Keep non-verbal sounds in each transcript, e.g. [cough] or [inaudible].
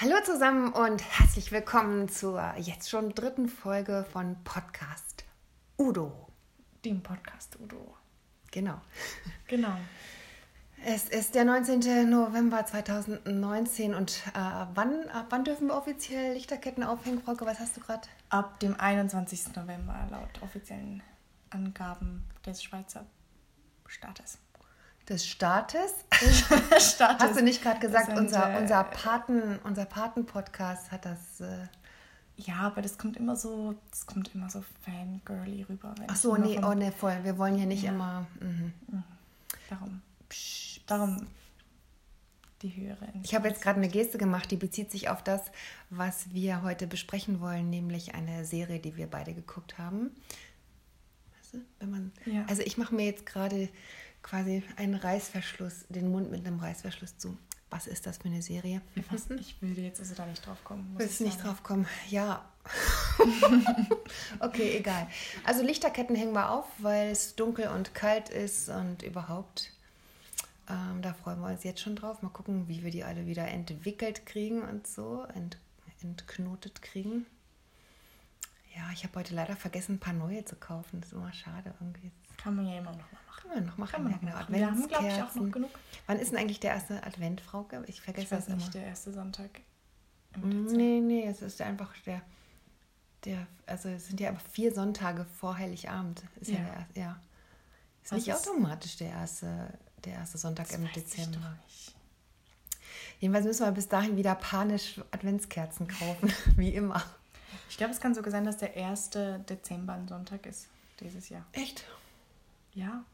Hallo zusammen und herzlich willkommen zur jetzt schon dritten Folge von Podcast Udo. Dem Podcast Udo. Genau. Genau. Es ist der 19. November 2019 und äh, wann, ab wann dürfen wir offiziell Lichterketten aufhängen, Frauke? Was hast du gerade? Ab dem 21. November laut offiziellen Angaben des Schweizer Staates. Des Staates? Staates. Hast du nicht gerade gesagt, sind, unser, unser Paten, unser Paten-Podcast hat das. Äh, Ja, aber das kommt immer so, das kommt immer so fangirly rüber. ach so, nee, oh nee, voll. Wir wollen hier nicht Ja. immer. Mhm. Darum. Darum die höhere Ich habe jetzt gerade eine Geste gemacht, die bezieht sich auf das, was wir heute besprechen wollen, nämlich eine Serie, die wir beide geguckt haben. Weißt du, wenn man, Ja. Also ich mache mir jetzt gerade quasi einen Reißverschluss, den Mund mit einem Reißverschluss zu. Was ist das für eine Serie? Ich würde jetzt also da nicht drauf kommen. Willst ich nicht sagen. drauf kommen? Ja. [laughs] okay, egal. Also Lichterketten hängen wir auf, weil es dunkel und kalt ist und überhaupt. Ähm, da freuen wir uns jetzt schon drauf. Mal gucken, wie wir die alle wieder entwickelt kriegen und so, ent, entknotet kriegen. Ja, ich habe heute leider vergessen, ein paar neue zu kaufen. Das ist immer schade irgendwie. Kann man ja immer noch mal machen. können wir noch machen. Kann man ja, noch genau. machen. Wir haben, glaube ich, auch noch genug. Wann ist denn eigentlich der erste Advent, Frauke? Ich vergesse Ich weiß das immer. nicht, der erste Sonntag im Dezember. Nee, nee, es ist einfach der, der, also es sind ja einfach vier Sonntage vor Heiligabend. Ist ja, Ja. der, erste- ja. Ist Was nicht ist- automatisch der erste, der erste Sonntag im Dezember. Jedenfalls müssen wir bis dahin wieder panisch Adventskerzen kaufen, [laughs] wie immer. Ich glaube, es kann sogar sein, dass der 1. Dezember ein Sonntag ist dieses Jahr. Echt? Ja.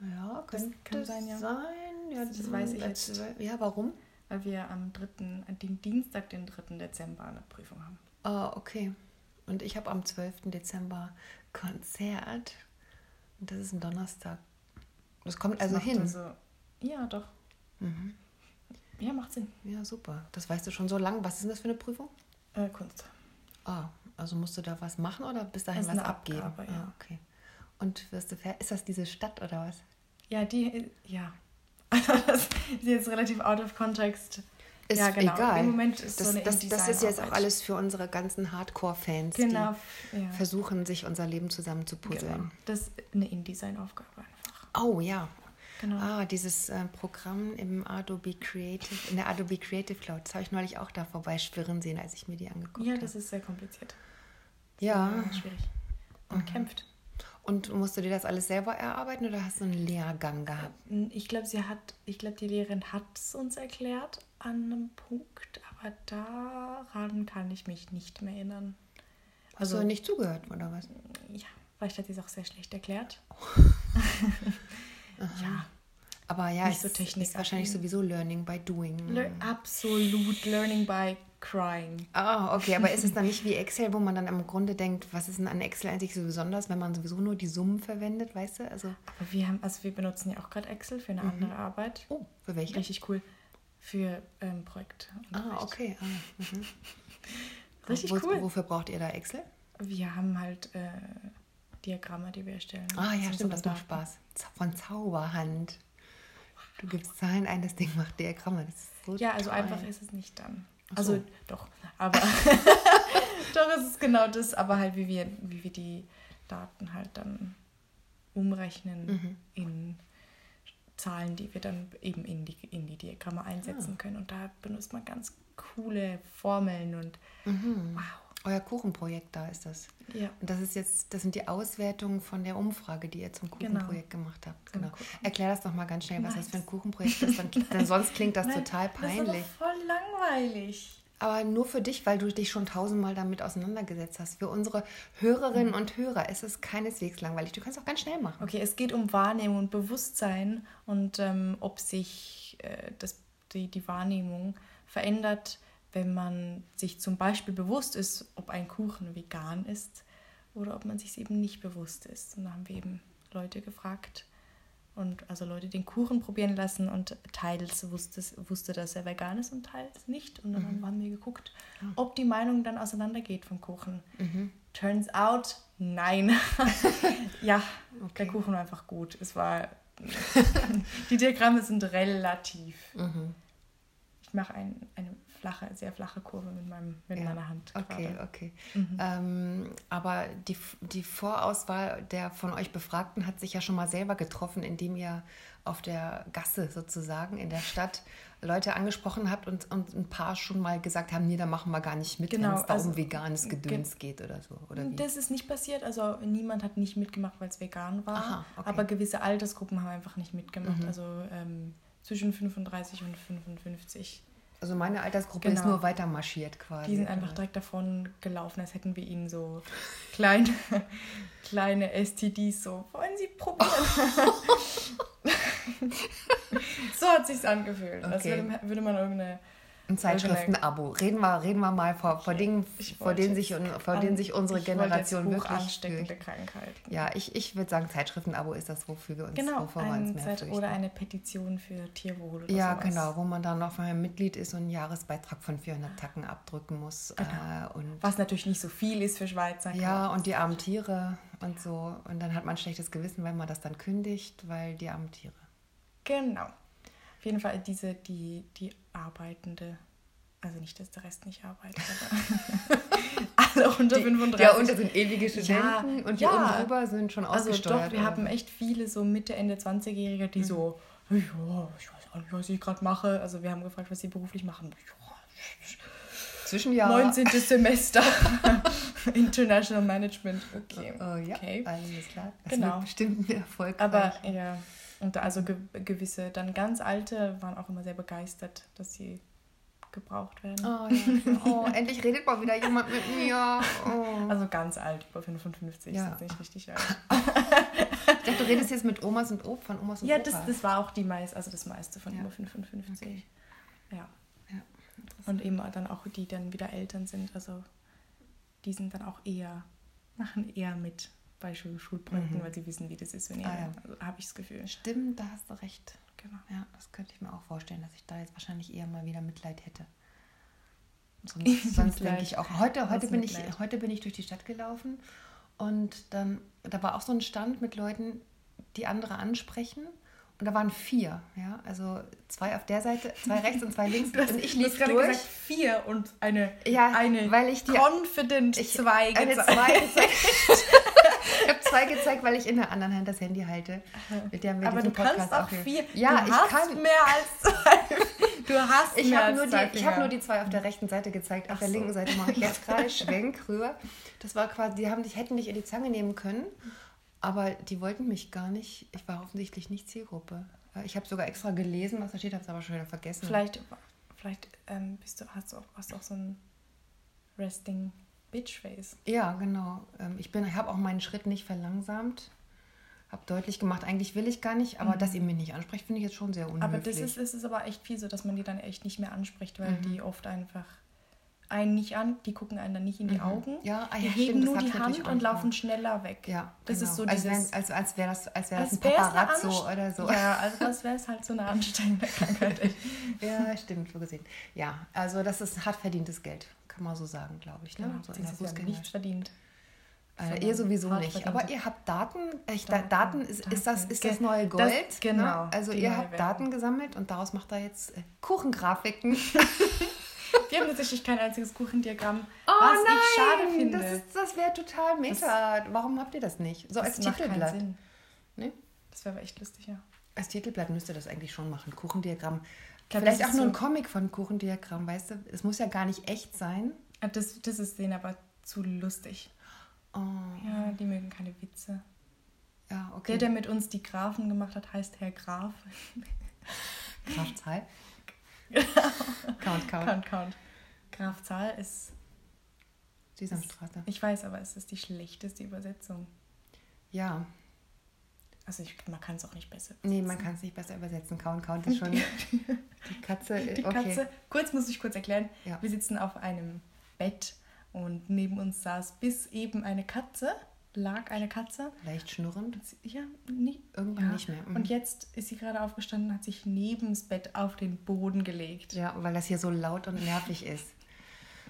Ja, Das könnte kann sein, ja. sein. Ja, Das weiß ich das- jetzt. Ja, warum? Weil wir am 3., an dem Dienstag, den 3. Dezember, eine Prüfung haben. Ah, okay. Und ich habe am 12. Dezember Konzert. Und das ist ein Donnerstag. Das kommt Das also hin. Also, ja, doch. Mhm. Ja, macht Sinn. Ja, super. Das weißt du schon so lang. Was ist denn das für eine Prüfung? Äh, Kunst. Ah, also musst du da was machen oder bis dahin Das was abgeben? Abgabe, ja. Ah, okay. Und wirst du ist das diese Stadt oder was? Ja, die, ja. [laughs] Also das ist jetzt relativ out of context. Ist ja, genau. egal. Im Moment ist das, so eine das, das ist jetzt auch alles für unsere ganzen Hardcore-Fans, Genau. die Ja. versuchen, sich unser Leben zusammen zu puzzeln. genau. Das ist eine InDesign-Aufgabe einfach. Oh ja. Genau. Ah, dieses äh, Programm im Adobe Creative, in der Adobe Creative Cloud. Das habe ich neulich auch da vorbeischwirren sehen, als ich mir die angeguckt ja, habe. das ist sehr kompliziert. Ja. Sehr schwierig. Und kämpft. Und musst du dir das alles selber erarbeiten oder hast du einen Lehrgang gehabt? Ich glaube, sie hat, ich glaube, die Lehrerin hat es uns erklärt an einem Punkt, aber daran kann ich mich nicht mehr erinnern. Hast du nicht zugehört oder was? ja, vielleicht hat sie es auch sehr schlecht erklärt. [laughs] Aha. Ja, Aber ja, Nicht es so ist wahrscheinlich sowieso Learning by Doing. Le absolut learning by crying. Ah, okay, aber ist es [laughs] dann nicht wie Excel, wo man dann im Grunde denkt, was ist denn an Excel eigentlich so besonders, wenn man sowieso nur die Summen verwendet, weißt du? Also, Aber wir haben, also wir benutzen ja auch gerade Excel für eine andere Arbeit. oh, für welche? Richtig cool. Für ähm, Projekt. Ah, okay. Ah, mhm. [laughs] Richtig Wo, cool. Wofür braucht ihr da Excel? Wir haben halt äh, Diagramme, die wir erstellen. Ah, ja, stimmt, das macht. Spaß. Von Zauberhand. Du gibst Zahlen ein, das Ding macht Diagramme. Das ist so Ja, also toll. einfach ist es nicht dann. Also so. doch, aber [laughs] doch ist es genau das, aber halt wie wir, wie wir die Daten halt dann umrechnen Mhm. in Zahlen, die wir dann eben in die, in die Diagramme einsetzen Ah. können. Und da benutzt man ganz coole Formeln und Mhm. wow. Euer Kuchenprojekt, da ist das. Ja. Und das ist jetzt, das sind die Auswertungen von der Umfrage, die ihr zum Genau. Kuchenprojekt gemacht habt. Genau. Erklär das doch mal ganz schnell, was das für ein Nice. Kuchenprojekt ist. Dann, [laughs] denn sonst klingt das Nein, total Das ist peinlich. doch voll langweilig. Aber nur für dich, weil du dich schon tausendmal damit auseinandergesetzt hast. Für unsere Hörerinnen und Hörer ist es keineswegs langweilig. Du kannst auch ganz schnell machen. Okay, es geht um Wahrnehmung und Bewusstsein und ähm, ob sich äh, das, die, die Wahrnehmung verändert, wenn man sich zum Beispiel bewusst ist, ob ein Kuchen vegan ist oder ob man sich eben nicht bewusst ist. Und da haben wir eben Leute gefragt und also Leute den Kuchen probieren lassen und teils wusste, wusste dass er vegan ist und teils nicht. Und dann Mhm. haben wir geguckt, ob die Meinung dann auseinandergeht vom Kuchen. Mhm. Turns out, nein. [laughs] ja, Okay. der Kuchen war einfach gut. Es war. [laughs] die Diagramme sind relativ. Mhm. Ich mache ein, eine flache, sehr flache Kurve mit, meinem, mit Ja. meiner Hand. Okay, gerade. okay. Mhm. Ähm, aber die, die Vorauswahl der von euch Befragten hat sich ja schon mal selber getroffen, indem ihr auf der Gasse sozusagen in der Stadt Leute angesprochen habt und, und ein paar schon mal gesagt haben, nee, da machen wir gar nicht mit, wenn Genau, es da also, um veganes ge- Gedöns geht oder so. Oder wie? Das ist nicht passiert, also niemand hat nicht mitgemacht, weil es vegan war. Aha, okay. Aber gewisse Altersgruppen haben einfach nicht mitgemacht. Also ähm, zwischen 35 und 55. Also meine Altersgruppe ist Genau. nur weiter marschiert quasi. Die sind einfach direkt davon gelaufen, als hätten wir ihnen so [laughs] kleine, kleine STDs so, wollen Sie probieren? [laughs] so hat sich's angefühlt. Als Okay. würde, würde man irgendeine Ein Zeitschriftenabo. Reden wir, reden wir mal vor, vor Dingen, Ich vor denen sich, vor denen sich unsere Generation hoch wirklich ansteckende. Krankheiten. Ja, ich, ich würde sagen, Zeitschriftenabo ist das, wofür wir uns, Genau, wovor wir uns mehr Zeit oder eine Petition für Tierwohl oder Ja, sowas. genau, wo man dann noch mal Mitglied ist und einen Jahresbeitrag von 400 Tacken abdrücken muss. Genau. Äh, und Was natürlich nicht so viel ist für Schweizer. ja, und die armen Tiere und so. Und dann hat man ein schlechtes Gewissen, wenn man das dann kündigt, weil die armen Tiere. Genau. Auf jeden Fall diese, die, die Arbeitende, also nicht, dass der Rest nicht arbeitet, aber [laughs] alle unter 35. Die unter sind ewige Ja, Studenten und die ja. oben drüber sind schon Also ausgesteuert. doch, wir haben echt viele so Mitte, Ende 20-Jährige, Mhm. die so, ja, ich weiß auch nicht, was ich gerade mache. Also wir haben gefragt, was sie beruflich machen. Ja, Zwischenjahr. 19. Semester [laughs] International Management. Okay. Oh, ja, okay. alles klar. Das Genau. wird bestimmt ein Erfolg. Aber ja, und also ge gewisse, dann ganz alte waren auch immer sehr begeistert, dass sie gebraucht werden. Oh, ja. oh, [laughs] endlich redet mal wieder jemand mit mir. Oh. Also ganz alt, über 55, Ja. ist jetzt nicht richtig alt. [laughs] Ich dachte, du redest jetzt mit Omas und Op von Omas und Ja, Opas. das, das war auch die meiste, also das meiste von Ja. über 55. Okay. Ja. Ja, Und eben dann auch die dann wieder Eltern sind, also die sind dann auch eher, machen eher mit bei Schul Schulprojekten, weil sie wissen, wie das ist, wenn ihr, Mhm. Ah, ja. also habe ich das Gefühl. Stimmt, da hast du recht. Genau. Ja, das könnte ich mir auch vorstellen, dass ich da jetzt wahrscheinlich eher mal wieder Mitleid hätte. [laughs] Sonst, sonst denke ich auch, heute, heute, bin ich, heute bin ich durch die Stadt gelaufen und dann, da war auch so ein Stand mit Leuten, die andere ansprechen. Und da waren vier, ja, also zwei auf der Seite, zwei [laughs] rechts und zwei links. und ich lief gerade durch. gesagt vier und eine, Ja, eine weil ich die- confident Ich- zwei eine gezeigt. zwei [laughs] gezeigt. Ich habe zwei gezeigt, weil ich in der anderen Hand das Handy halte. Mit der wir Aber du diesen kannst Podcast auch vier. Ja, du ich hast kann. mehr als zwei. [laughs] Du hast Ich mehr habe als nur, zwei die- ich hab Finger. nur die zwei auf der rechten Seite gezeigt. Auf Ach der so. linken Seite mache ich jetzt gerade [laughs] Schwenk rüber. Das war quasi, die haben dich, hätten dich in die Zange nehmen können, aber die wollten mich gar nicht. Ich war offensichtlich nicht Zielgruppe. Äh, Ich habe sogar extra gelesen, was da steht, habe es aber schon wieder vergessen. Vielleicht, vielleicht ähm, bist du, hast, du auch, hast du auch so ein Resting Bitch Face. Ja, genau. Ähm, Ich, bin- ich habe auch meinen Schritt nicht verlangsamt. Habe deutlich gemacht, eigentlich will ich gar nicht, aber dass ihr mich nicht ansprecht, finde ich jetzt schon sehr unhöflich. Mhm. Aber das ist, das ist aber echt viel so, dass man die dann echt nicht mehr anspricht, weil Mhm. die oft einfach einen nicht an, die gucken einen dann nicht in die Augen. Mhm. Ja, ah die ja, heben stimmt, das nur die Hand und laufen schneller weg. Ja, das genau. ist so als, dieses... wenn, als, als wäre das, als wär das ein Paparazzo oder so. Ja, also als wäre es halt so eine [laughs] ansteigende Krankheit. Ja, stimmt, so gesehen. Ja, also das ist hart verdientes Geld, kann man so sagen, glaube ich. Ne? Ja, so in der das ist ja Fußgänger- nicht verdient. Äh, ihr sowieso nicht. verdiente- Aber ihr habt Daten. Ich, Daten, Daten, ist, ist, das, ist das neue das- Gold. genau, Ne? Also ihr habt Währung. Daten gesammelt und daraus macht er jetzt äh, Kuchengrafiken. [laughs] [laughs] Wir haben tatsächlich kein einziges Kuchendiagramm, Oh was ich schade finde. Das, ist- das wäre total meta. Warum habt ihr das nicht? So als Das macht keinen Titelblatt. Sinn. Ne? Das wäre aber echt lustig, ja. Als Titelblatt müsste das eigentlich schon machen. Kuchendiagramm. Glaub, Vielleicht auch ist nur ein so- Comic von Kuchendiagramm, weißt du? Es muss ja gar nicht echt sein. Ah, Das, das ist denen aber zu lustig. Oh, Ja, die mögen keine Witze. ja, okay. Der, der mit uns die Grafen gemacht hat, heißt Herr Graf. [laughs] Graf Zahl. Count, count. Count, count. Graf Zahl ist, Sesamstraße. ich weiß, aber es ist die schlechteste Übersetzung. Ja, Also ich, man kann es auch nicht besser nee, man kann es nicht besser übersetzen. Count, count ist schon [laughs] die Katze. äh, Die okay. Katze, kurz muss ich kurz erklären, Ja. wir sitzen auf einem Bett und neben uns saß bis eben eine Katze, lag eine Katze. Leicht schnurrend. Ja, nie, Irgendwann ja. nicht mehr. Mhm. Und jetzt ist sie gerade aufgestanden und hat sich neben das Bett auf den Boden gelegt. Ja, weil das hier so laut und nervig ist.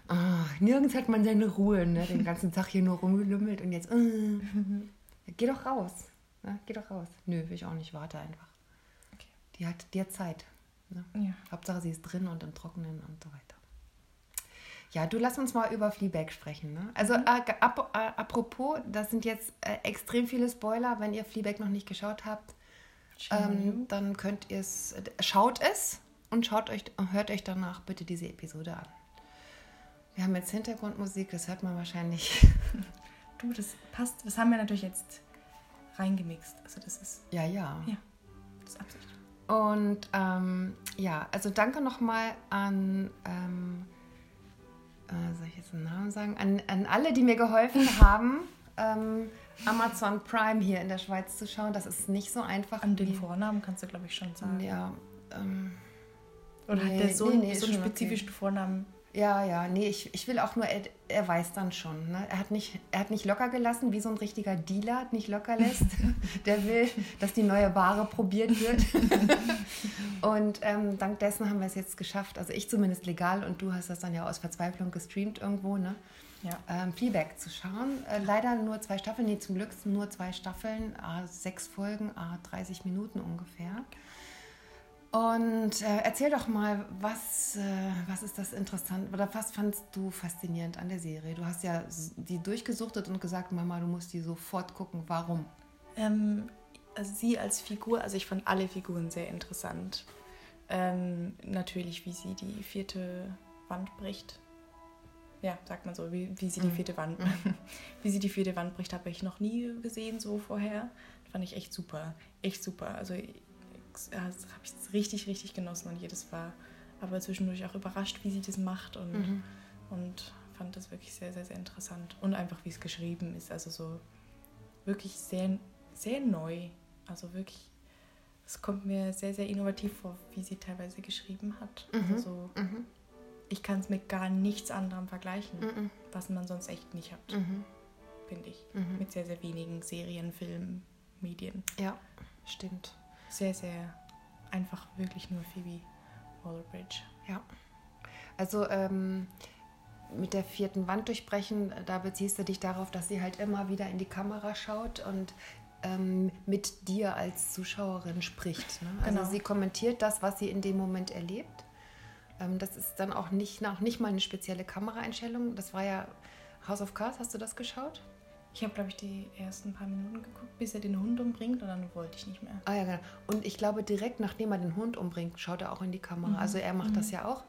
Ah, nirgends hat man seine Ruhe, ne? Den ganzen Tag hier nur rumgelümmelt und jetzt. Äh, [laughs] geh doch raus. Ne? Geh doch raus. Nö, will ich auch nicht. Warte einfach. Okay. Die hat, die hat Zeit. Ne? Ja. Hauptsache, sie ist drin und im Trockenen und so weiter. Ja, du lass uns mal über Fleabag sprechen. Ne? Also mhm. äh, ap äh, apropos, das sind jetzt äh, extrem viele Spoiler. Wenn ihr Fleabag noch nicht geschaut habt, ähm, dann könnt ihr es, äh, schaut es und schaut euch, hört euch danach bitte diese Episode an. Wir haben jetzt Hintergrundmusik, das hört man wahrscheinlich. [laughs] du, das passt. Das haben wir natürlich jetzt reingemixt. Also das ist. Ja, ja. Ja, das ist Absicht. Und ähm, ja, also danke nochmal an. Ähm, äh, soll ich jetzt einen Namen sagen? An, an alle, die mir geholfen [laughs] haben, ähm, Amazon Prime hier in der Schweiz zu schauen. Das ist nicht so einfach. An den Vornamen kannst du, glaube ich, schon sagen. Ja. Ähm, Oder nee, hat der so, nee, nee, so einen spezifischen okay. Vornamen? Ja, ja, nee, ich, ich will auch nur, er, er weiß dann schon. Ne? Er, hat nicht, er hat nicht locker gelassen, wie so ein richtiger Dealer nicht locker lässt. [laughs] Der will, dass die neue Ware probiert wird. [laughs] und ähm, dank dessen haben wir es jetzt geschafft, also ich zumindest legal und du hast das dann ja aus Verzweiflung gestreamt irgendwo, ne? Ja. Ähm, Fleabag zu schauen. Äh, leider nur zwei Staffeln, nee, zum Glück nur zwei Staffeln, äh, sechs Folgen, äh, 30 Minuten ungefähr. Und äh, erzähl doch mal, was, äh, was ist das interessant oder was fandst du faszinierend an der Serie? Du hast ja die durchgesuchtet und gesagt, Mama, du musst die sofort gucken. Warum? Ähm, also sie als Figur, also ich fand alle Figuren sehr interessant. Ähm, natürlich, wie sie die vierte Wand bricht. Ja, sagt man so, wie, wie sie die mhm. vierte Wand, mhm. [laughs] wie sie die vierte Wand bricht, habe ich noch nie gesehen so vorher. Fand ich echt super, echt super. Also habe ich es richtig, richtig genossen und jedes war aber zwischendurch auch überrascht, wie sie das macht und, mhm. und fand das wirklich sehr, sehr, sehr interessant. Und einfach, wie es geschrieben ist, also so wirklich sehr, sehr neu. Also wirklich, es kommt mir sehr, sehr innovativ vor, wie sie teilweise geschrieben hat. Mhm. Also so, mhm. ich kann es mit gar nichts anderem vergleichen, mhm. was man sonst echt nicht hat, mhm. finde ich. Mhm. Mit sehr, sehr wenigen Serien, Filmen, Medien. Ja, stimmt sehr, sehr einfach wirklich nur Phoebe Waller-Bridge. Ja. Also ähm, mit der vierten Wand durchbrechen, da beziehst du dich darauf, dass sie halt immer wieder in die Kamera schaut und ähm, mit dir als Zuschauerin spricht. Ne? Also genau. sie kommentiert das, was sie in dem Moment erlebt. Ähm, das ist dann auch nicht, auch nicht mal eine spezielle Kameraeinstellung. Das war ja House of Cards, hast du das geschaut? Ich habe, glaube ich, die ersten paar Minuten geguckt, bis er den Hund umbringt und dann wollte ich nicht mehr. Ah ja, genau. Und ich glaube, direkt nachdem er den Hund umbringt, schaut er auch in die Kamera. Mhm. Also er macht mhm. das ja auch.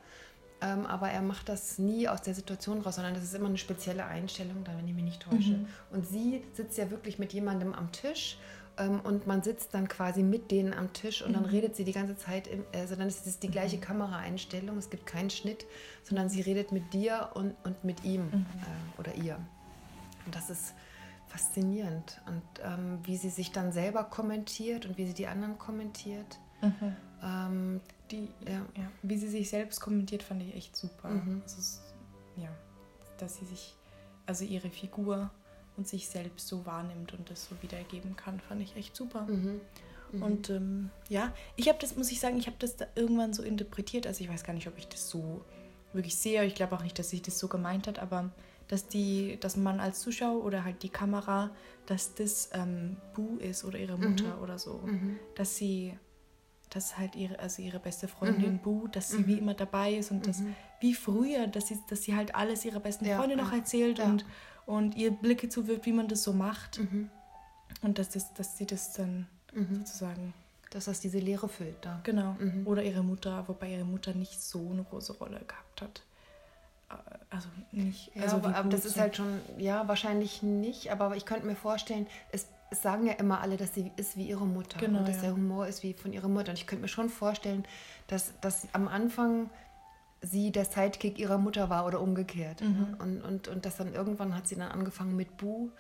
Ähm, aber er macht das nie aus der Situation raus, sondern das ist immer eine spezielle Einstellung, da wenn ich mich nicht täusche. Mhm. Und sie sitzt ja wirklich mit jemandem am Tisch ähm, und man sitzt dann quasi mit denen am Tisch und dann mhm. redet sie die ganze Zeit, im, also dann ist es die gleiche mhm. Kameraeinstellung, es gibt keinen Schnitt, sondern sie redet mit dir und, und mit ihm mhm. äh, oder ihr. Und das ist faszinierend. Und ähm, wie sie sich dann selber kommentiert und wie sie die anderen kommentiert. Mhm. Ähm, die, ja. ja. Wie sie sich selbst kommentiert, fand ich echt super. Mhm. Also, ja, dass sie sich, also ihre Figur und sich selbst so wahrnimmt und das so wiedergeben kann, fand ich echt super. Mhm. Mhm. Und ähm, ja, ich habe das, muss ich sagen, ich habe das da irgendwann so interpretiert. Also ich weiß gar nicht, ob ich das so wirklich sehe. Ich glaube auch nicht, dass sich das so gemeint hat, aber dass, die, dass man als Zuschauer oder halt die Kamera, dass das ähm, Bu ist oder ihre Mutter mhm. oder so. Mhm. Dass sie, dass halt ihre, also ihre beste Freundin mhm. Bu, dass sie wie mhm. immer dabei ist und das mhm. wie früher, dass sie, dass sie halt alles ihrer besten ja, Freundin noch erzählt ja. und, und ihr Blicke zuwirft, wie man das so macht. Mhm. Und dass, das, dass sie das dann sozusagen dass das diese Leere füllt da. Genau. Mhm. Oder ihre Mutter, wobei ihre Mutter nicht so eine große Rolle gehabt hat also nicht. Ja, also aber, aber das ist halt schon, ja, wahrscheinlich nicht, aber ich könnte mir vorstellen, es, es, sagen ja immer alle, dass sie ist wie ihre Mutter genau, und dass ja. der Humor ist wie von ihrer Mutter. Und ich könnte mir schon vorstellen, dass, dass am Anfang sie der Sidekick ihrer Mutter war oder umgekehrt. Mhm. Und, und, und dass dann irgendwann hat sie dann angefangen mit Bu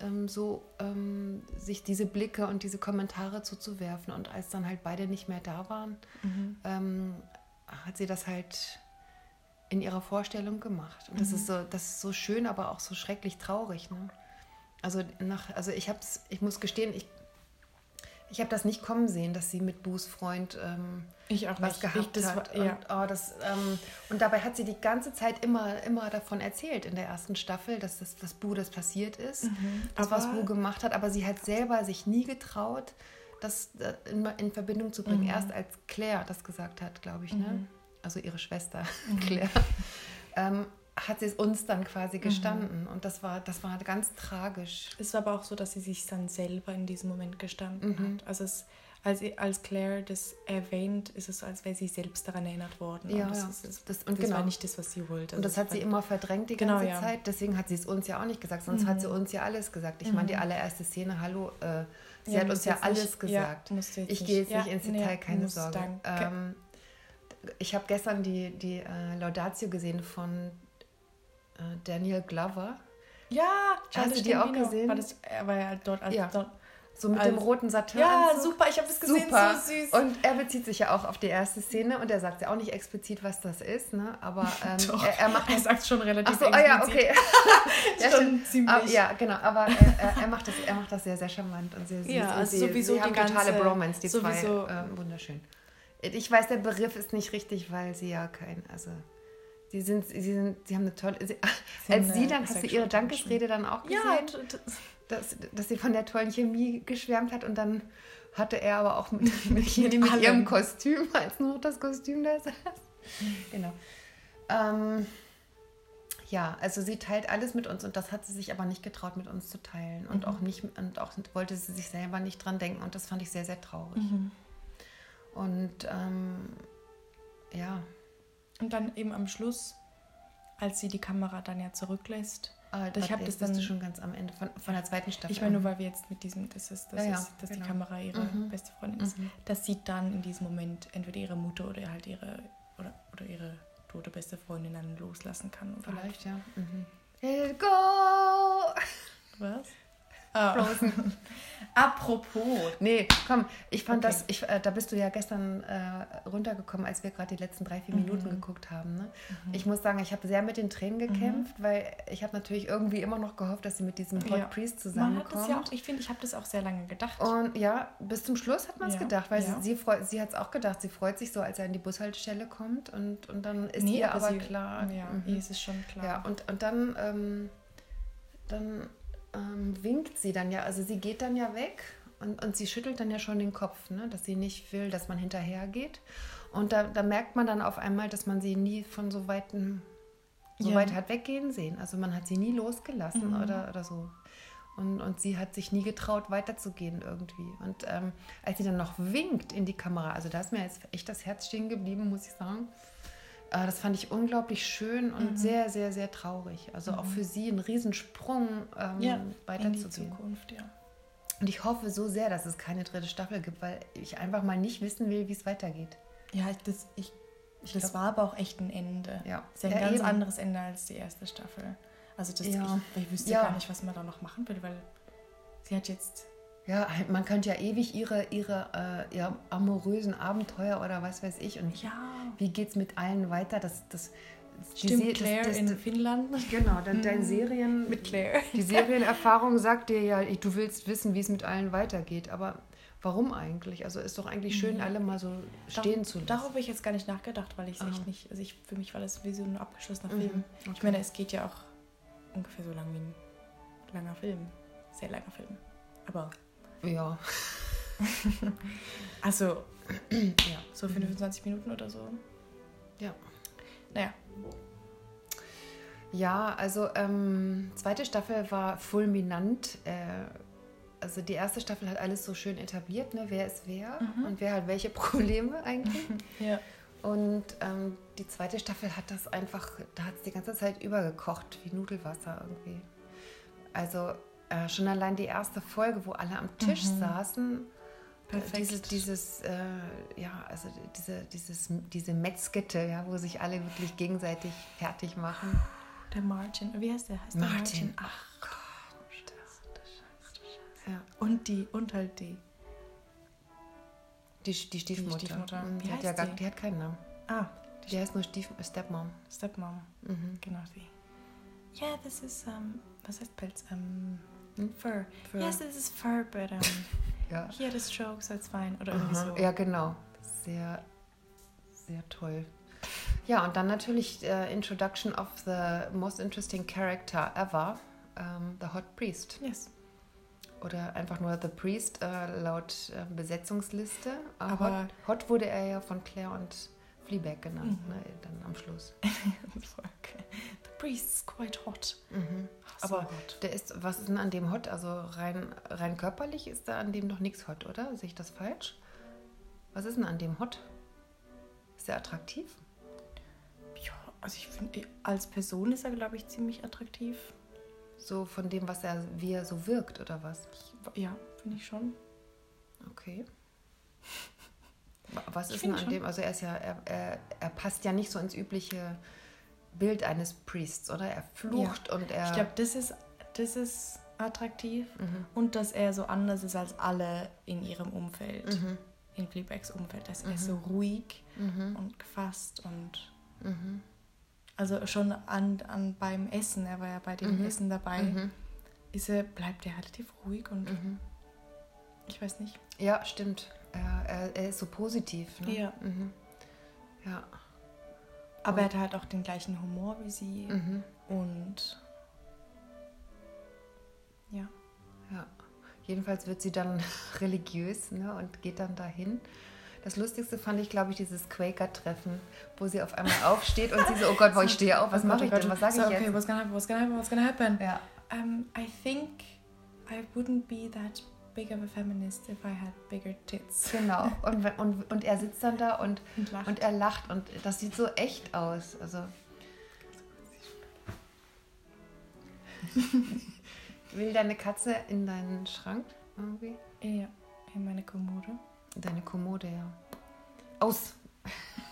ähm, so ähm, sich diese Blicke und diese Kommentare zuzuwerfen. Und als dann halt beide nicht mehr da waren, mhm. ähm, hat sie das halt in ihrer Vorstellung gemacht. Und das, mhm. ist so, das ist so schön, aber auch so schrecklich traurig. Ne? Also, nach, also ich, hab's, ich muss gestehen, ich, ich habe das nicht kommen sehen, dass sie mit Boos Freund ähm, ich auch was nicht. gehabt ich, hat. War, ja. und, oh, das, ähm, und dabei hat sie die ganze Zeit immer, immer davon erzählt in der ersten Staffel, dass das, das Bu das passiert ist, mhm. das, was Bu gemacht hat. Aber sie hat selber sich nie getraut, das äh, in, in Verbindung zu bringen. Erst als Claire das gesagt hat, glaube ich, ne? Also ihre Schwester [laughs] Claire. Ähm, hat sie es uns dann quasi gestanden. Und das war, das war ganz tragisch. Es war aber auch so, dass sie sich dann selber in diesem Moment gestanden Mhm. hat. Also es, als, als Claire das erwähnt, ist es so, als wäre sie selbst daran erinnert worden. Ja, und das, ja. ist, das, Das- das, und genau. war nicht das, was sie wollte. Und das Also hat sie immer verdrängt die Genau, ganze ja. Mhm. Zeit. Deswegen hat sie es uns ja auch nicht gesagt, sonst hat sie uns ja alles gesagt. Ich meine, die allererste Szene, hallo, äh, sie Ja, hat uns ja alles nicht- gesagt. ich gehe jetzt nicht ins Detail, keine Sorge. Ähm, ich habe gestern die, die äh, Laudatio gesehen von äh, Daniel Glover. Ja, Hast du die auch gesehen? War das, er war ja dort als Ja. dort. So mit Als- dem roten Satin. Ja, super, ich habe das gesehen, Super. so süß. Und er bezieht sich ja auch auf die erste Szene und er sagt ja auch nicht explizit, was das ist, ne? Aber [laughs] ähm, Doch, er, er macht er sagt schon relativ Ach so, ah ja, explizit. okay. [laughs] ja, Schon stimmt. ziemlich. Aber, ja, genau. Aber er, er, macht das, er macht das sehr, sehr charmant und sehr süß. Ja, und also sie, sowieso sie haben die totale ganze- Bromance, die sowieso- zwei. Ähm, wunderschön. Ich weiß, der Begriff ist nicht richtig, weil sie ja kein, also sie sind, sie sind, sie haben eine tolle. Sie, als sie dann, hast du ihre. Dankesrede dann auch gesehen, Ja, dass, dass sie von der tollen Chemie geschwärmt hat und dann hatte er aber auch mit, [laughs] mit, mit, Mit ihrem Kostüm, als nur das Kostüm da saß. Genau. Ähm, ja, also sie teilt alles mit uns und das hat sie sich aber nicht getraut, mit uns zu teilen und auch nicht und auch wollte sie sich selber nicht dran denken und das fand ich sehr, sehr traurig. Und ähm, ja, Und dann eben am Schluss, als sie die Kamera dann ja zurücklässt. äh, Ich hab jetzt das du dann- schon ganz am Ende von, von der zweiten Staffel. Ich meine, nur weil wir jetzt mit diesem, das ist, das Ja, ist dass genau. die Kamera ihre beste Freundin ist, dass sie dann in diesem Moment entweder ihre Mutter oder halt ihre oder, oder ihre tote beste Freundin dann loslassen kann. Oder Vielleicht, ja. Mhm. Go! [laughs] Was? Frozen. Apropos. Nee, komm, ich fand Okay. das, ich, äh, da bist du ja gestern äh, runtergekommen, als wir gerade die letzten drei, vier Minuten geguckt haben. Ne? Ich muss sagen, ich habe sehr mit den Tränen gekämpft, weil ich habe natürlich irgendwie immer noch gehofft, dass sie mit diesem Hot Ja. Priest Man zusammenkommt. hat das ja auch, ich finde, ich habe das auch sehr lange gedacht. Und ja, bis zum Schluss hat man es Ja, gedacht, weil ja. sie, sie, freu, sie hat es auch gedacht. Sie freut sich so, als er an die Bushaltestelle kommt und, und dann ist Nee, ihr aber, sie- klar. Ja, mhm. ist es schon klar. Ja, und, und dann, ähm, dann ähm, winkt sie dann ja, also sie geht dann ja weg und, und sie schüttelt dann ja schon den Kopf, ne, dass sie nicht will, dass man hinterher geht. Und da, da merkt man dann auf einmal, dass man sie nie von so weitem, so Ja. weit hat weggehen sehen. Also man hat sie nie losgelassen Mhm. oder, oder so. Und, und sie hat sich nie getraut, weiterzugehen irgendwie. Und ähm, als sie dann noch winkt in die Kamera, also da ist mir jetzt echt das Herz stehen geblieben, muss ich sagen. Äh, das fand ich unglaublich schön Mhm. und sehr, sehr, sehr traurig. Also auch für sie ein Riesensprung, ähm, ja, in die weiterzugehen. Zukunft, ja. Und ich hoffe so sehr, dass es keine dritte Staffel gibt, weil ich einfach mal nicht wissen will, wie es weitergeht. Ja, das, ich, Ich das glaub- war aber auch echt ein Ende. Ja. Das ist ja ein Ja, ganz eben. anderes Ende als die erste Staffel. Also das, Ja. ich, ich wüsste Ja. gar nicht, was man da noch machen will, weil sie hat jetzt... Ja, halt, man könnte ja ewig ihre, ihre, äh, ihre amorösen Abenteuer oder was weiß ich und Ja, wie geht es mit allen weiter, das, das stimmt, Se- Claire das, das, in das, Finnland [laughs] Genau, dein, dein Serien, mit Claire. die Serienerfahrung sagt dir ja, du willst wissen, wie es mit allen weitergeht, aber warum eigentlich? Also ist doch eigentlich schön, alle mal so stehen zu lassen. Darauf habe ich jetzt gar nicht nachgedacht, weil ich es Ah. echt nicht... Also ich, für mich war das wie so ein abgeschlossener Mhm, Film. Ich okay. meine, es geht ja auch ungefähr so lang wie ein langer Film. Sehr langer Film. Aber... Ja, [laughs] Also, [clears throat] ja. so 25 Minuten oder so. Ja. Naja, Ja, also ähm, zweite Staffel war fulminant. Äh, also die erste Staffel hat alles so schön etabliert, ne? wer ist wer und wer hat welche [laughs] Probleme eigentlich. [laughs] ja. Und ähm, die zweite Staffel hat das einfach, da hat es die ganze Zeit übergekocht, wie Nudelwasser irgendwie. Also äh, schon allein die erste Folge, wo alle am Tisch saßen, Perfekt. Dieses, dieses äh, ja, also diese, dieses, diese Metzgete, ja, wo sich alle wirklich gegenseitig fertig machen. Der Martin. Wie heißt der? Heißt der Martin. Ach, Gott. Ja, und die, und halt die. die, die Stiefmutter. Stiefmutter. Mhm, Die, hat ja gar, die? die hat keinen Namen. Ah, Die heißt nur Stief Stepmom. Stepmom. Mhm. Genau die. Yeah, this is, um, was heißt Pelz? Um, Hm? fur. Fur. Yes, this is fur, but um, [laughs] Ja. he had a stroke, so it's fine. Oder irgendwie Aha. so. Ja, genau. Sehr, sehr toll. Ja, und dann natürlich äh, Introduction of the most interesting character ever, ähm, the Hot Priest. Yes. Oder einfach nur The Priest äh, laut äh, Besetzungsliste. Aber, Aber- Hot, Hot wurde er ja von Claire und Fleabag genannt, Mhm. ne, dann am Schluss. [laughs] okay. The priest's quite hot. Mhm. So Aber hot. der ist, was ist denn an dem Hot? Also rein, rein körperlich ist da an dem noch nichts Hot, oder? Sehe ich das falsch? Was ist denn an dem Hot? Ist der attraktiv? Ja, also ich finde, als Person ist er, glaube ich, ziemlich attraktiv. So von dem, was er, wie er so wirkt, oder was? Ich, ja, finde ich schon. Okay. Wa- Was ist denn an schon. dem? Also er ist ja, er, er, er passt ja nicht so ins übliche Bild eines Priests, oder? Er flucht und er. Ich glaube, das ist, das ist attraktiv. Mhm. Und dass er so anders ist als alle in ihrem Umfeld. Mhm. In Fleabags Umfeld. Dass er Mhm. so ruhig Mhm. und gefasst und Mhm. also schon an, an beim Essen, er war ja bei dem Mhm. Essen dabei, ist er, bleibt er relativ ruhig und ich weiß nicht. Ja, stimmt. Er, er, ist so positiv. Ne? Ja. Mhm. Ja. Aber er hat halt auch den gleichen Humor wie sie Mhm. und ja. Ja, jedenfalls wird sie dann [laughs] religiös ne, und geht dann dahin. Das Lustigste fand ich, glaube ich, dieses Quaker-Treffen, wo sie auf einmal aufsteht und sie so, oh Gott, boah, ich [laughs] stehe auf, was Oh mache Gott, ich oh denn, was sage so, ich okay, jetzt? what's gonna happen, what's gonna happen, what's gonna happen? Ja, Um, I think I wouldn't be that big of a feminist if I had bigger tits. genau. [laughs] Und, und, und er sitzt dann da und, Und lacht. und er lacht und das sieht so echt aus. Also [laughs] will deine Katze in deinen Schrank irgendwie? ja, in meine Kommode. Deine Kommode, ja. Aus.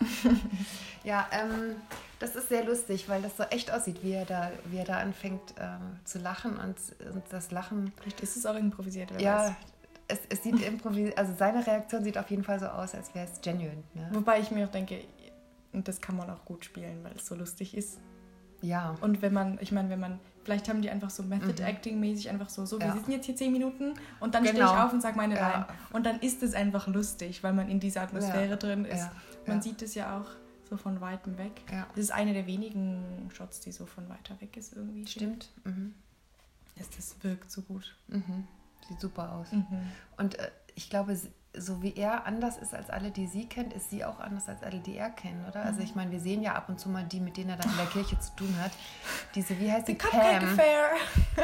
[laughs] ja, ähm, das ist sehr lustig, weil das so echt aussieht, wie er da, wie er da anfängt ähm, zu lachen und, und das Lachen. Vielleicht ist es auch improvisiert, wer Ja, weiß. es, es sieht improvisiert, also seine Reaktion sieht auf jeden Fall so aus, als wäre es genuine. Ne? Wobei ich mir auch denke, und das kann man auch gut spielen, weil es so lustig ist. Ja, Und wenn man, ich meine, wenn man, vielleicht haben die einfach so Method Mhm. Acting mäßig einfach so, so, wir Ja. sitzen jetzt hier zehn Minuten und dann stehe Genau. ich auf und sage meine Ja. Line. Und dann ist es einfach lustig, weil man in dieser Atmosphäre Ja. drin ist. Man sieht es ja auch so von weitem weg. ja. Das ist eine der wenigen Shots, die so von weiter weg ist irgendwie. Stimmt. Mhm. Das, das wirkt so gut. Mhm. Sieht super aus. Mhm. Und äh, ich glaube, so wie er anders ist als alle, die sie kennt, ist sie auch anders als alle, die er kennt, oder? Also ich meine, wir sehen ja ab und zu mal die, mit denen er dann in der Kirche zu tun hat. Diese, wie heißt die? Cupcake Pam. Affair.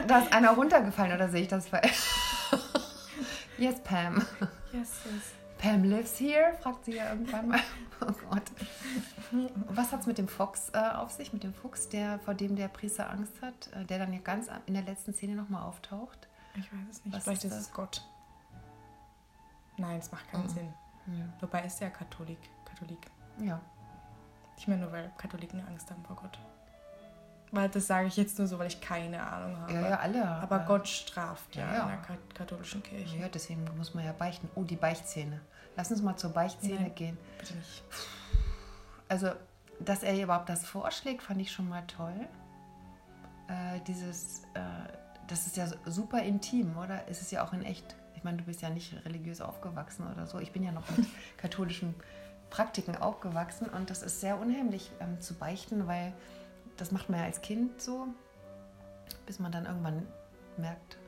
Da ist einer runtergefallen, oder sehe ich das falsch? [laughs] yes, Pam. Yes, yes. Pam lives here? Fragt sie ja irgendwann mal. [laughs] Oh Gott. Und was hat es mit dem Fox äh, auf sich, mit dem Fuchs, der, vor dem der Priester Angst hat, äh, der dann ja ganz in der letzten Szene nochmal auftaucht? Ich weiß es nicht. Was Vielleicht ist ist es Gott. Nein, es macht keinen Mhm. Sinn. Ja. Wobei ist er Katholik. Katholik. ja. Ich meine nur, weil Katholiken Angst haben vor Gott. Weil das sage ich jetzt nur so, weil ich keine Ahnung habe. Ja, ja, alle. Aber äh, Gott straft ja, Ja, in der Kat- katholischen Kirche. Ja, deswegen muss man ja beichten. Oh, die Beichtszene. Lass uns mal zur Beichtszene Nein. gehen. Bitte nicht. Also, dass er überhaupt das vorschlägt, fand ich schon mal toll. Äh, dieses, äh, das ist ja super intim, oder? Es ist ja auch in echt. Ich meine, du bist ja nicht religiös aufgewachsen oder so. Ich bin ja noch mit [laughs] katholischen Praktiken aufgewachsen und das ist sehr unheimlich ähm, zu beichten, weil das macht man ja als Kind so, bis man dann irgendwann merkt,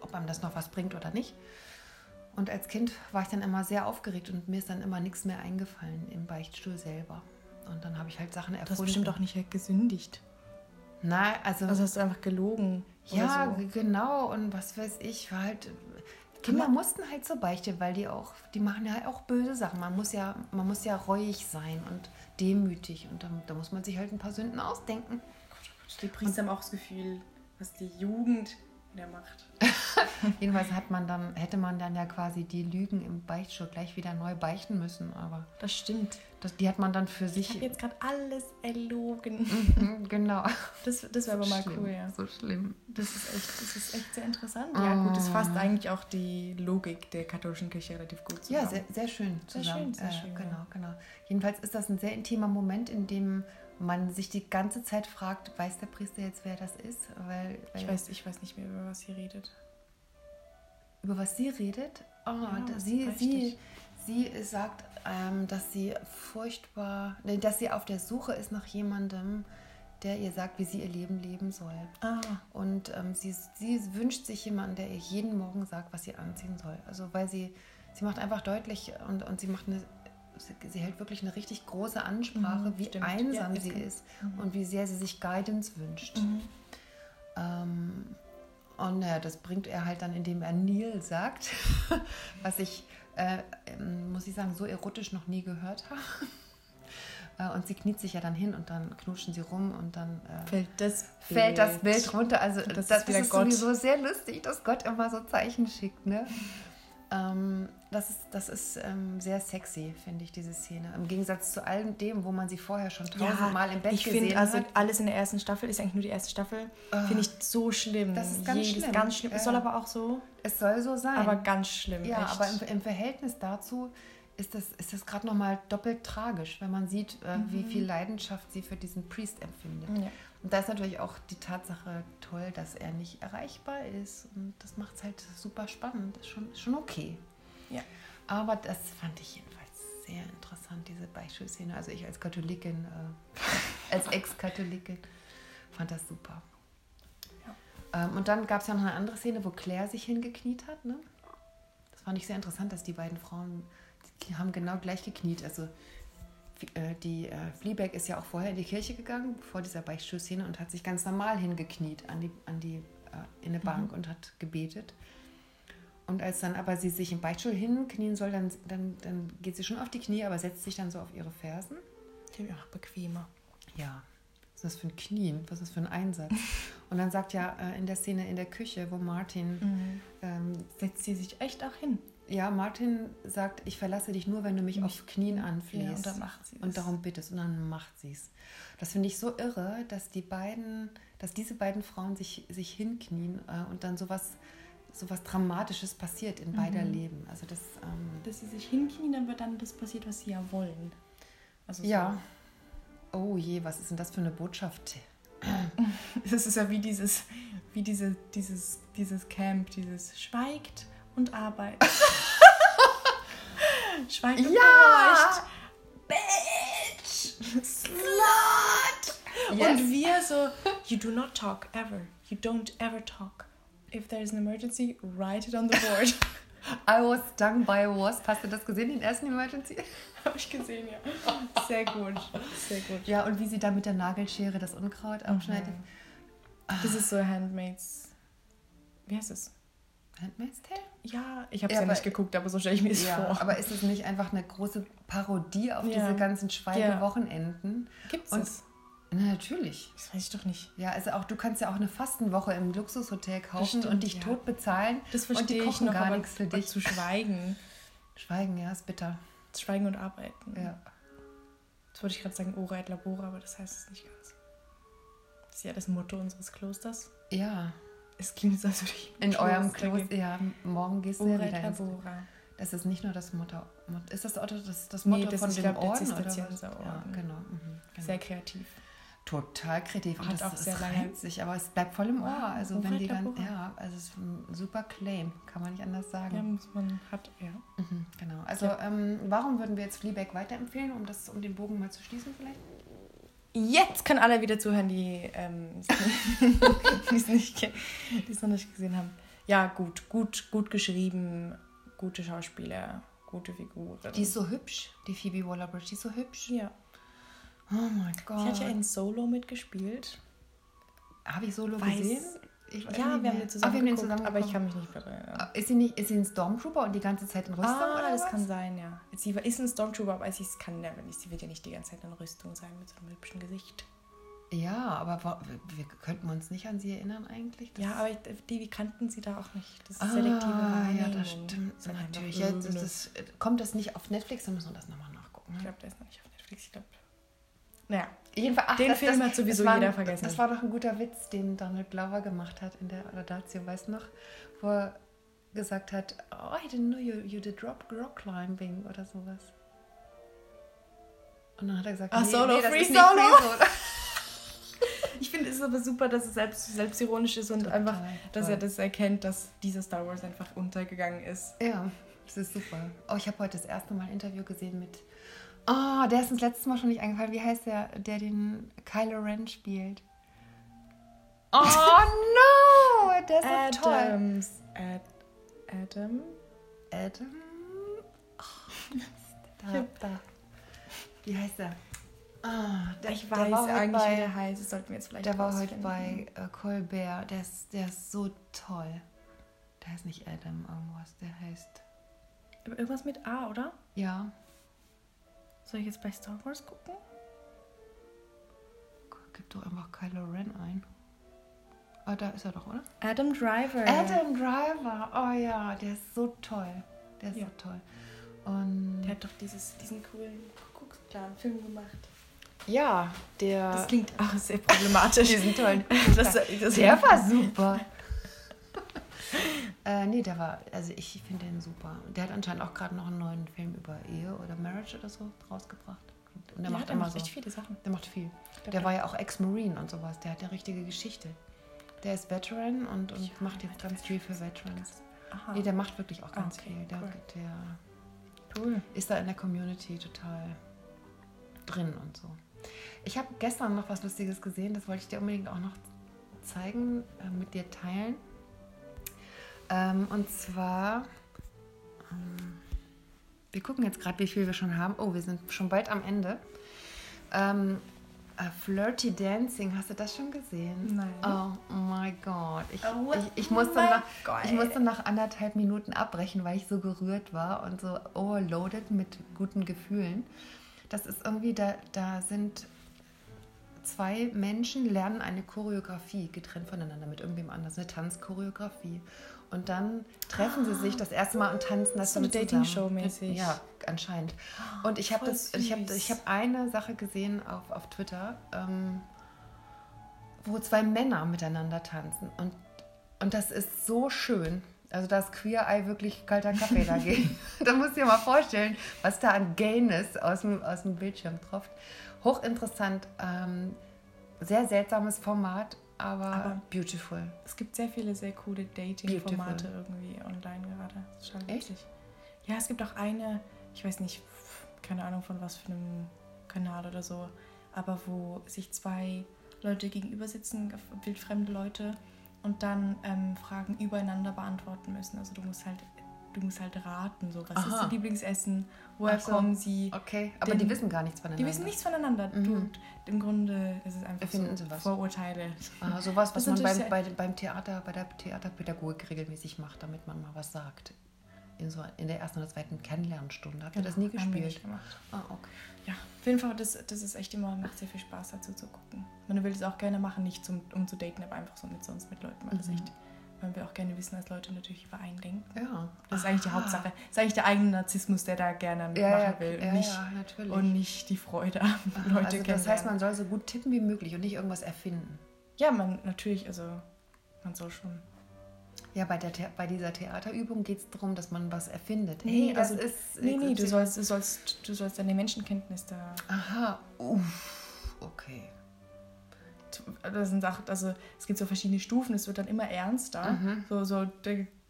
ob einem das noch was bringt oder nicht. Und als Kind war ich dann immer sehr aufgeregt und mir ist dann immer nichts mehr eingefallen im Beichtstuhl selber. Und dann habe ich halt Sachen Du hast erfunden. bestimmt auch nicht gesündigt. Nein, also, Also hast du einfach gelogen. ja, so. genau. Und was weiß ich, war halt. Kinder mussten halt zur Beichte, weil die auch, die machen ja halt auch böse Sachen. Man muss ja, man muss ja reuig sein und demütig. Und dann, da muss man sich halt ein paar Sünden ausdenken. Die Priester haben auch das Gefühl, was die Jugend der Macht. [laughs] Jedenfalls hat man dann, hätte man dann ja quasi die Lügen im Beichtstuhl gleich wieder neu beichten müssen. Aber Das stimmt. das, die hat man dann für Ich sich. habe jetzt gerade alles erlogen. Mhm, genau. Das, das wäre aber mal Schlimm, cool, ja. So schlimm. Das ist echt, das ist echt sehr interessant. Ja, gut, das fasst eigentlich auch die Logik der katholischen Kirche relativ gut zusammen. Ja, sehr, sehr schön Sehr zusammen. schön, sehr äh, schön, Genau, ja. genau. Jedenfalls ist das ein sehr intimer Moment, in dem man sich die ganze Zeit fragt, weiß der Priester jetzt, wer das ist? Weil, weil Ich weiß, ich weiß nicht mehr, über was sie redet. über was sie redet. Oh, Ja, sie, sie, sie sagt, ähm, dass sie furchtbar, dass sie auf der Suche ist nach jemandem, der ihr sagt, wie sie ihr Leben leben soll. Ah. Und ähm, sie, sie wünscht sich jemanden, der ihr jeden Morgen sagt, was sie anziehen soll. Also weil sie, sie macht einfach deutlich und, und sie macht eine, sie, hält wirklich eine richtig große Ansprache, Mhm, wie stimmt. einsam Ja, sie kann- ist und wie sehr sie sich Guidance wünscht. Mhm. Ähm, und naja, das bringt er halt dann, indem er Neil sagt, [laughs] was ich, äh, ähm, muss ich sagen, so erotisch noch nie gehört habe. [laughs] Äh, Und sie kniet sich ja dann hin und dann knutschen sie rum und dann äh, Fällt das fällt das Bild runter. Also Das das, ist das, ist sowieso sehr lustig, dass Gott immer so Zeichen schickt. Ne? Ähm, das ist, das ist ähm, sehr sexy, finde ich, diese Szene. Im Gegensatz zu allem dem, wo man sie vorher schon tausendmal im Bett ich gesehen finde, also hat. alles in der ersten Staffel ist eigentlich nur die erste Staffel. Finde ich so schlimm. Das ist ganz Jedes schlimm. ganz schlimm. Es Ja. soll aber auch so, Es soll so sein. aber ganz schlimm. Ja, echt. aber im, im Verhältnis dazu ist das, ist das gerade nochmal doppelt tragisch, wenn man sieht, äh, wie viel Leidenschaft sie für diesen Priest empfindet. Mhm. Ja. Und da ist natürlich auch die Tatsache toll, dass er nicht erreichbar ist. Und das macht es halt super spannend. Ist schon, ist schon okay. Ja. Aber das fand ich jedenfalls sehr interessant, diese Beispielszene. Also ich als Katholikin, äh, [laughs] als Ex-Katholikin, fand das super. Ähm, und dann gab es ja noch eine andere Szene, wo Claire sich hingekniet hat. Ne? Das fand ich sehr interessant, dass die beiden Frauen die haben genau gleich gekniet. Also die äh, Fleabag ist ja auch vorher in die Kirche gegangen, vor dieser Beichtstuhlszene und hat sich ganz normal hingekniet an die, an die, äh, in eine Bank und hat gebetet. Und als dann aber sie sich im Beichtstuhl hinknien soll, dann, dann, dann geht sie schon auf die Knie, aber setzt sich dann so auf ihre Fersen. Bin auch bequemer. Ja, was ist das für ein Knien? Was ist das für ein Einsatz? [laughs] Und dann sagt ja äh, in der Szene in der Küche, wo Martin, ähm, Setzt sie sich echt auch hin. Ja, Martin sagt, ich verlasse dich nur, wenn du mich auf Knien anfließt. Ja, und. Und darum bittest. Und dann macht sie es. Das finde ich so irre, dass die beiden, dass diese beiden Frauen sich, sich hinknien äh, und dann sowas, sowas Dramatisches passiert in beider Mhm. Leben. Also das, ähm, Dass sie sich hinknien, dann wird dann das passiert, was sie ja wollen. Also so. ja. Oh je, was ist denn das für eine Botschaft? [laughs] Das ist ja wie dieses, wie diese, dieses, dieses Camp, dieses schweigt und arbeitet. [laughs] schweigt und Ja! Bitch! Slut! Und wir so, you do not talk ever. You don't ever talk. If there is an emergency, write it on the board. [laughs] I was stung by a wasp. Hast du das gesehen, den ersten Emergency? [laughs] Habe ich gesehen, ja. Sehr gut. Sehr gut. Ja, und wie sie da mit der Nagelschere das Unkraut abschneidet. Das ist so Handmaids. Wie heißt es? Handmaid's Tale? Ja, ich habe es Ja, ja, nicht geguckt, aber so stelle ich mir es Ja, vor. aber ist es nicht einfach eine große Parodie auf Ja. diese ganzen Schweigewochenenden? Gibt's Und- es? Na, natürlich. Das weiß ich doch nicht. Ja, also auch du kannst ja auch eine Fastenwoche im Luxushotel kaufen stimmt, und dich tot bezahlen. Das und die verstehe ich kochen noch, gar nichts für dich. zu schweigen. [laughs] Schweigen, ja, ist bitter. Schweigen und arbeiten. Ja. Das wollte ich gerade sagen, Ora et Labora, aber das heißt es nicht ganz. Das ist ja das Motto unseres Klosters. Ja, Es klingt so, als würde ich in eurem Kloster Kloster. gehen. Ja, morgen gehst du ja wieder ins. Das ist nicht nur das Motto. Mot- Ist das Otto das, das Nee, Motto das von ist, dem glaub, Orden? Oder was? Ja, genau. Mhm, genau. Sehr kreativ. Total kreativ. Und Hat das, auch sehr lange- sich, aber es bleibt voll im Ohr. Also wenn die dann, ja, also es ist ein super Claim, kann man nicht anders sagen. Ja, muss man, hat, ja. Mhm, genau. Also Ja. ähm, warum würden wir jetzt Fleabag weiterempfehlen, um das, um den Bogen mal zu schließen vielleicht? Jetzt können alle wieder zuhören, die ähm, [laughs] es nicht, noch nicht gesehen haben. Ja, gut, gut, gut geschrieben, gute Schauspieler, gute Figuren. Die ist so hübsch, die Phoebe Waller-Bridge, die ist so hübsch. ja. Oh mein Gott. Sie hat ja in Solo mitgespielt. Habe ich Solo Weiß- gesehen? Ich weiß Ja, nicht wir haben mehr. den zusammen, Ah, den geguckt, zusammen aber ich kann mich nicht erinnern. Ah, Ist sie, nicht, ist sie ein Stormtrooper und die ganze Zeit in Rüstung Ah, oder das was? kann sein, ja. Sie ist ein Stormtrooper, aber sie kann never nicht. Sie wird ja nicht die ganze Zeit in Rüstung sein mit so einem hübschen Gesicht. Ja, aber wir, wir könnten uns nicht an sie erinnern eigentlich. Das Ja, aber ich, die, die kannten sie da auch nicht. Das ist Ah, selektive ja, Wahrnehmung. das stimmt Das einfach natürlich. Ja, das, das, kommt das nicht auf Netflix, dann müssen wir das nochmal nachgucken. Ich Ne? glaube, der ist noch nicht auf Netflix. Ich glaube. Naja, Jedenfalls, ach, Den das, Film das, hat sowieso war, jeder vergessen. Das war doch ein guter Witz, den Donald Glover gemacht hat in der Laudatio, weißt du noch? Wo er gesagt hat, oh, I didn't know you, you did rock, rock climbing oder sowas. Und dann hat er gesagt, Ah, Solo, das Free ist nicht Solo. Free Solo. [laughs] ich finde es aber super, dass es selbst, selbstironisch ist und Total einfach, dass toll. er das erkennt, dass dieser Star Wars einfach untergegangen ist. Ja, das ist super. Oh, ich habe heute das erste Mal ein Interview gesehen mit Oh, der ist uns letztes Mal schon nicht eingefallen. Wie heißt der, der den Kylo Ren spielt? Oh no! [laughs] Der ist so toll. Adams. Ad, Adam? Adam? Oh, [laughs] da, da. Wie heißt der? Ah, der Ich der weiß war heute eigentlich, bei- wie der heißt. Das sollten wir jetzt vielleicht Der war heute bei äh, Colbert. Der ist, der ist so toll. Der heißt nicht Adam irgendwas. Der heißt. Irgendwas mit A, oder? Ja. Soll ich jetzt bei Star Wars gucken? Gib doch einfach Kylo Ren ein. Ah, da ist er doch, oder? Adam Driver. Adam Driver. Oh ja, der ist so toll. Der ist Ja. so toll. Und Der hat doch dieses, diesen coolen Kuckucksklan-Film gemacht. ja, der. Das klingt auch sehr problematisch. [laughs] diesen tollen. Das, das, Der war super. Äh, nee, der war, also ich finde den super. Der hat anscheinend auch gerade noch einen neuen Film über Ehe oder Marriage oder so rausgebracht. Und der ja, macht der immer macht so. echt viele Sachen. Der macht viel. glaub, Der war ja auch Ex-Marine und sowas. Der hat eine richtige Geschichte. Der ist Veteran und, und Ja, macht jetzt ganz viel für Veterans. Aha. Nee, der macht wirklich auch ganz Okay, viel. Der, cool. der cool. ist da in der Community total drin und so. Ich habe gestern noch was Lustiges gesehen, das wollte ich dir unbedingt auch noch zeigen, äh, mit dir teilen. Ähm, und zwar, ähm, wir gucken jetzt gerade, wie viel wir schon haben. Oh, wir sind schon bald am Ende. Ähm, äh, Flirty Dancing, hast du das schon gesehen? Nein. Oh mein Gott. Ich, Oh ich, ich, musste nach, Gott. ich musste nach anderthalb Minuten abbrechen, weil ich so gerührt war und so overloaded mit guten Gefühlen. Das ist irgendwie, da, da sind zwei Menschen, lernen eine Choreografie getrennt voneinander mit irgendwem anders, eine Tanzchoreografie. Und dann treffen sie sich das erste Mal und tanzen das So eine dann zusammen. Dating-Show-mäßig. Ja, anscheinend. Und ich habe das, ich habe ich habe eine Sache gesehen auf, auf Twitter, ähm, wo zwei Männer miteinander tanzen. Und, und das ist so schön. Also da ist Queer Eye wirklich kalter Kaffee dagegen. [laughs] [laughs] da musst du dir mal vorstellen, was da an Gayness aus dem, aus dem Bildschirm tropft. Hochinteressant, ähm, sehr seltsames Format, aber, Aber- beautiful. Es gibt sehr viele sehr coole Dating-Formate irgendwie online gerade. Das ist schon Echt? witzig. Ja, es gibt auch eine, ich weiß nicht, keine Ahnung von was für einem Kanal oder so, aber wo sich zwei Leute gegenüber sitzen, wildfremde Leute, und dann ähm, Fragen übereinander beantworten müssen. Also du musst halt, du musst halt raten, so was ist Aha. ihr Lieblingsessen, woher so. kommen sie. Okay, aber Den- die wissen gar nichts voneinander. Die wissen nichts voneinander. Mhm. Du, Im Grunde ist es einfach Erfinden so. Vorurteile. Ah, sowas, was Das man ist beim, bei, beim Theater, bei der Theaterpädagogik regelmäßig macht, damit man mal was sagt. In, so, in der ersten oder zweiten Kennenlernstunde. Habt ihr das nie Genau, haben wir gespielt? Ah, okay. Ja, auf jeden Fall, das, das ist echt immer, macht sehr viel Spaß dazu zu gucken. Man will es auch gerne machen, nicht zum, um zu daten, aber einfach so mit sonst mit Leuten, weil das Mhm. echt, man will auch gerne wissen, dass Leute natürlich über einen denken. Ja. Das ist eigentlich die Ah. Hauptsache. Das ist eigentlich der eigene Narzissmus, der da gerne mitmachen Ja, ja, will. ja, und, nicht, ja, natürlich. und nicht die Freude am Aha, Leute also das heißt, man soll so gut tippen wie möglich und nicht irgendwas erfinden. Ja, man natürlich, also man soll schon. Ja, bei, der, bei dieser Theaterübung geht es darum, dass man was erfindet. Nee, hey, das also- ist... Nee, nee, du sollst, du sollst, du sollst deine Menschenkenntnis da. Aha, uff, okay. Das sind Sachen, also es gibt so verschiedene Stufen, es wird dann immer ernster. Mhm. So, so,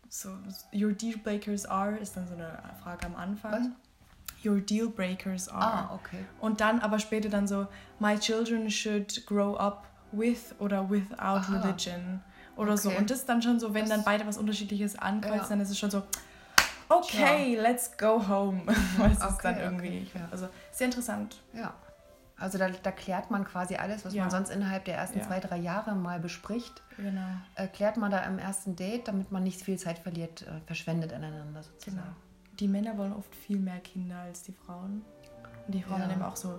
so, your deal breakers are ist dann so eine Frage am Anfang. Was? Your deal breakers are. Ah, okay. Und dann aber später dann so, my children should grow up with oder without Aha. religion oder so. Okay. Und das ist dann schon so, wenn Das- dann beide was Unterschiedliches ankreuzen, Ja. dann ist es schon so, okay, let's go home. [laughs] Ist Okay, dann irgendwie, okay, ja. also sehr interessant. Ja. Also da, da klärt man quasi alles, was Ja. man sonst innerhalb der ersten Ja. zwei, drei Jahre mal bespricht. Genau. Erklärt man da im ersten Date, damit man nicht viel Zeit verliert, äh, verschwendet aneinander sozusagen. Genau. Die Männer wollen oft viel mehr Kinder als die Frauen. Und die Frauen Ja. dann eben auch so,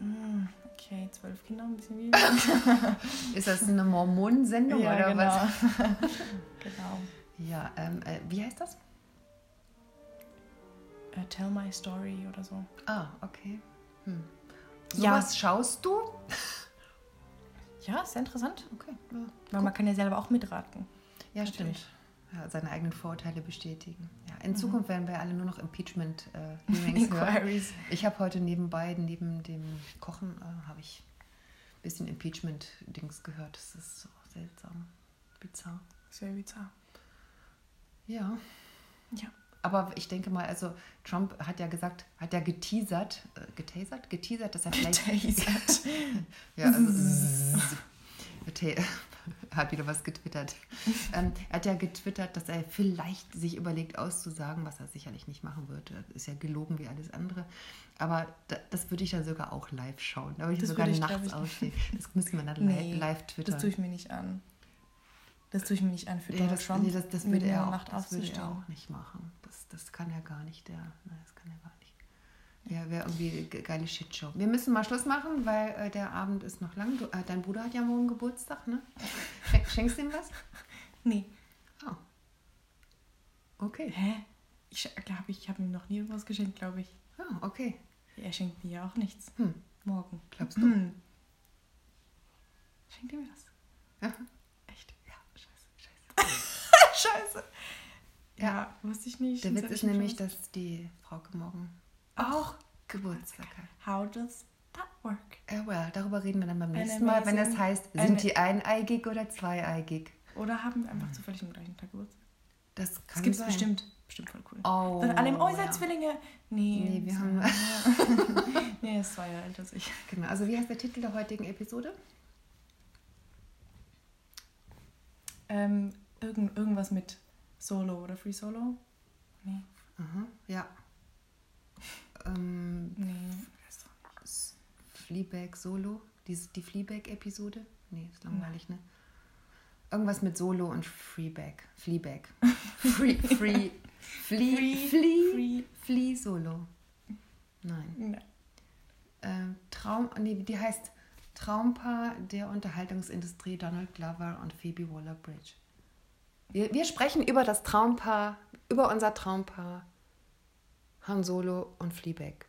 "Mm, okay, zwölf Kinder, ein bisschen [laughs] viel. Ist das eine Mormonensendung oder genau. was? [laughs] genau. Ja, ähm, äh, wie heißt das? Äh, tell my story oder so. Ah, okay. Hm. Ja. Sowas schaust du? [laughs] Ja, sehr interessant. Okay. Ja, Weil man kann ja selber auch mitraten. ja Natürlich. stimmt. Ja, seine eigenen Vorurteile bestätigen. Ja, in Mhm. Zukunft werden wir alle nur noch Impeachment-Hearings [laughs] hören. Inquiries. Ich habe heute nebenbei, neben dem Kochen, äh, habe ich ein bisschen Impeachment-Dings gehört. Das ist so seltsam, bizarr. Sehr bizarr. Ja. Ja. Aber ich denke mal, also Trump hat ja gesagt, hat ja geteasert, äh, getasert, geteasert, dass er vielleicht. Getasert. [laughs] ja, also, [laughs] hat wieder was getwittert. ähm, er hat ja getwittert, dass er vielleicht sich überlegt auszusagen, was er sicherlich nicht machen würde. Ist ja gelogen wie alles andere. Aber da, das würde ich dann sogar auch live schauen. Da würde ich das sogar ich, nachts ausstehen. [laughs] Das müsste man dann nee, live twittern. Das tue ich mir nicht an. Das tue ich mir nicht an für Donald das, Trump. Nee, das, das würde er, auch, das würde er auch nicht machen. Das, das kann er gar nicht. Der, nein, das kann er gar nicht. Ja, wäre irgendwie eine geile Shitshow. Wir müssen mal Schluss machen, weil äh, der Abend ist noch lang. Du, äh, dein Bruder hat ja morgen Geburtstag, ne? [laughs] Schenkst du ihm was? Nee. Oh. Okay. Hä? Ich glaube, ich habe ihm noch nie was geschenkt, glaube ich. Oh, okay. Er schenkt mir ja auch nichts. Hm. Morgen. Glaubst du? Hm. Schenkt mir was? Ja. Scheiße. Ja, ja, wusste ich nicht. Der Witz ist nämlich, dass die Frau morgen auch Geburtstag hat. How does that work? Ja, well, darüber reden wir dann beim nächsten Mal, wenn es heißt, sind die eineigig oder zweieigig? Oder haben wir einfach zufällig am gleichen Tag Geburtstag? Das kann das gibt's sein. bestimmt. Bestimmt voll cool. Oh, Dann alle im Oh, ja. Zwillinge. Nee. Nee, wir haben. nee, es war ja [laughs] älter als ich. Genau. Also, wie heißt der Titel der heutigen Episode? Ähm, irgend, irgendwas mit Solo oder Free Solo? Nee. Aha, ja. ähm, nee. Fleabag Solo? Die, die Fleabag-Episode? Nee, ist langweilig, ne? Irgendwas mit Solo und Freeback. Fleabag. [laughs] Free, free, Flea, free, Flea, free. Flea Solo. Nein. Nein. Ähm, Traum, nee, die heißt Traumpaar der Unterhaltungsindustrie Donald Glover und Phoebe Waller-Bridge. Wir, wir sprechen über das Traumpaar, über unser Traumpaar Han Solo und Fleabag.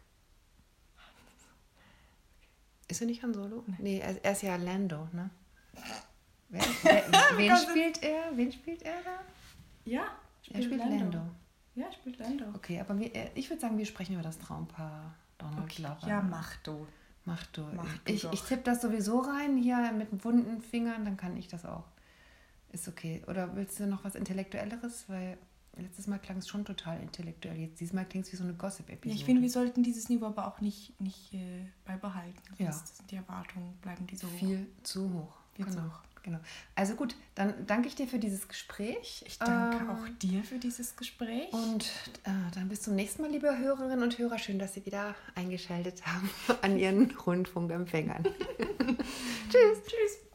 Ist er nicht Han Solo? Nee, nee er, er, ist ja Lando, ne? [laughs] Wer, wer, wen spielt er? Wen spielt er da? Ja, spielt er spielt Lando. Lando. Ja, spielt Lando. Okay, aber wir, äh, ich würde sagen, wir sprechen über das Traumpaar Donald okay. Glover. Ja, mach du. Mach du. Mach du ich, ich tippe das sowieso rein hier mit wunden Fingern, dann kann ich das auch. Ist okay. Oder willst du noch was Intellektuelleres? Weil letztes Mal klang es schon total intellektuell. Jetzt dieses Mal klingt es wie so eine Gossip-Episode. Ja, ich finde, wir sollten dieses Niveau aber auch nicht, nicht äh, beibehalten. Ja. Sind die Erwartungen, bleiben die so hoch. Viel zu hoch. Viel genau. zu hoch. Genau. Also gut, dann danke ich dir für dieses Gespräch. Ich danke ähm, auch dir für dieses Gespräch. Und äh, dann bis zum nächsten Mal, liebe Hörerinnen und Hörer. Schön, dass Sie wieder eingeschaltet haben [laughs] an Ihren Rundfunkempfängern. [laughs] Tschüss. Tschüss.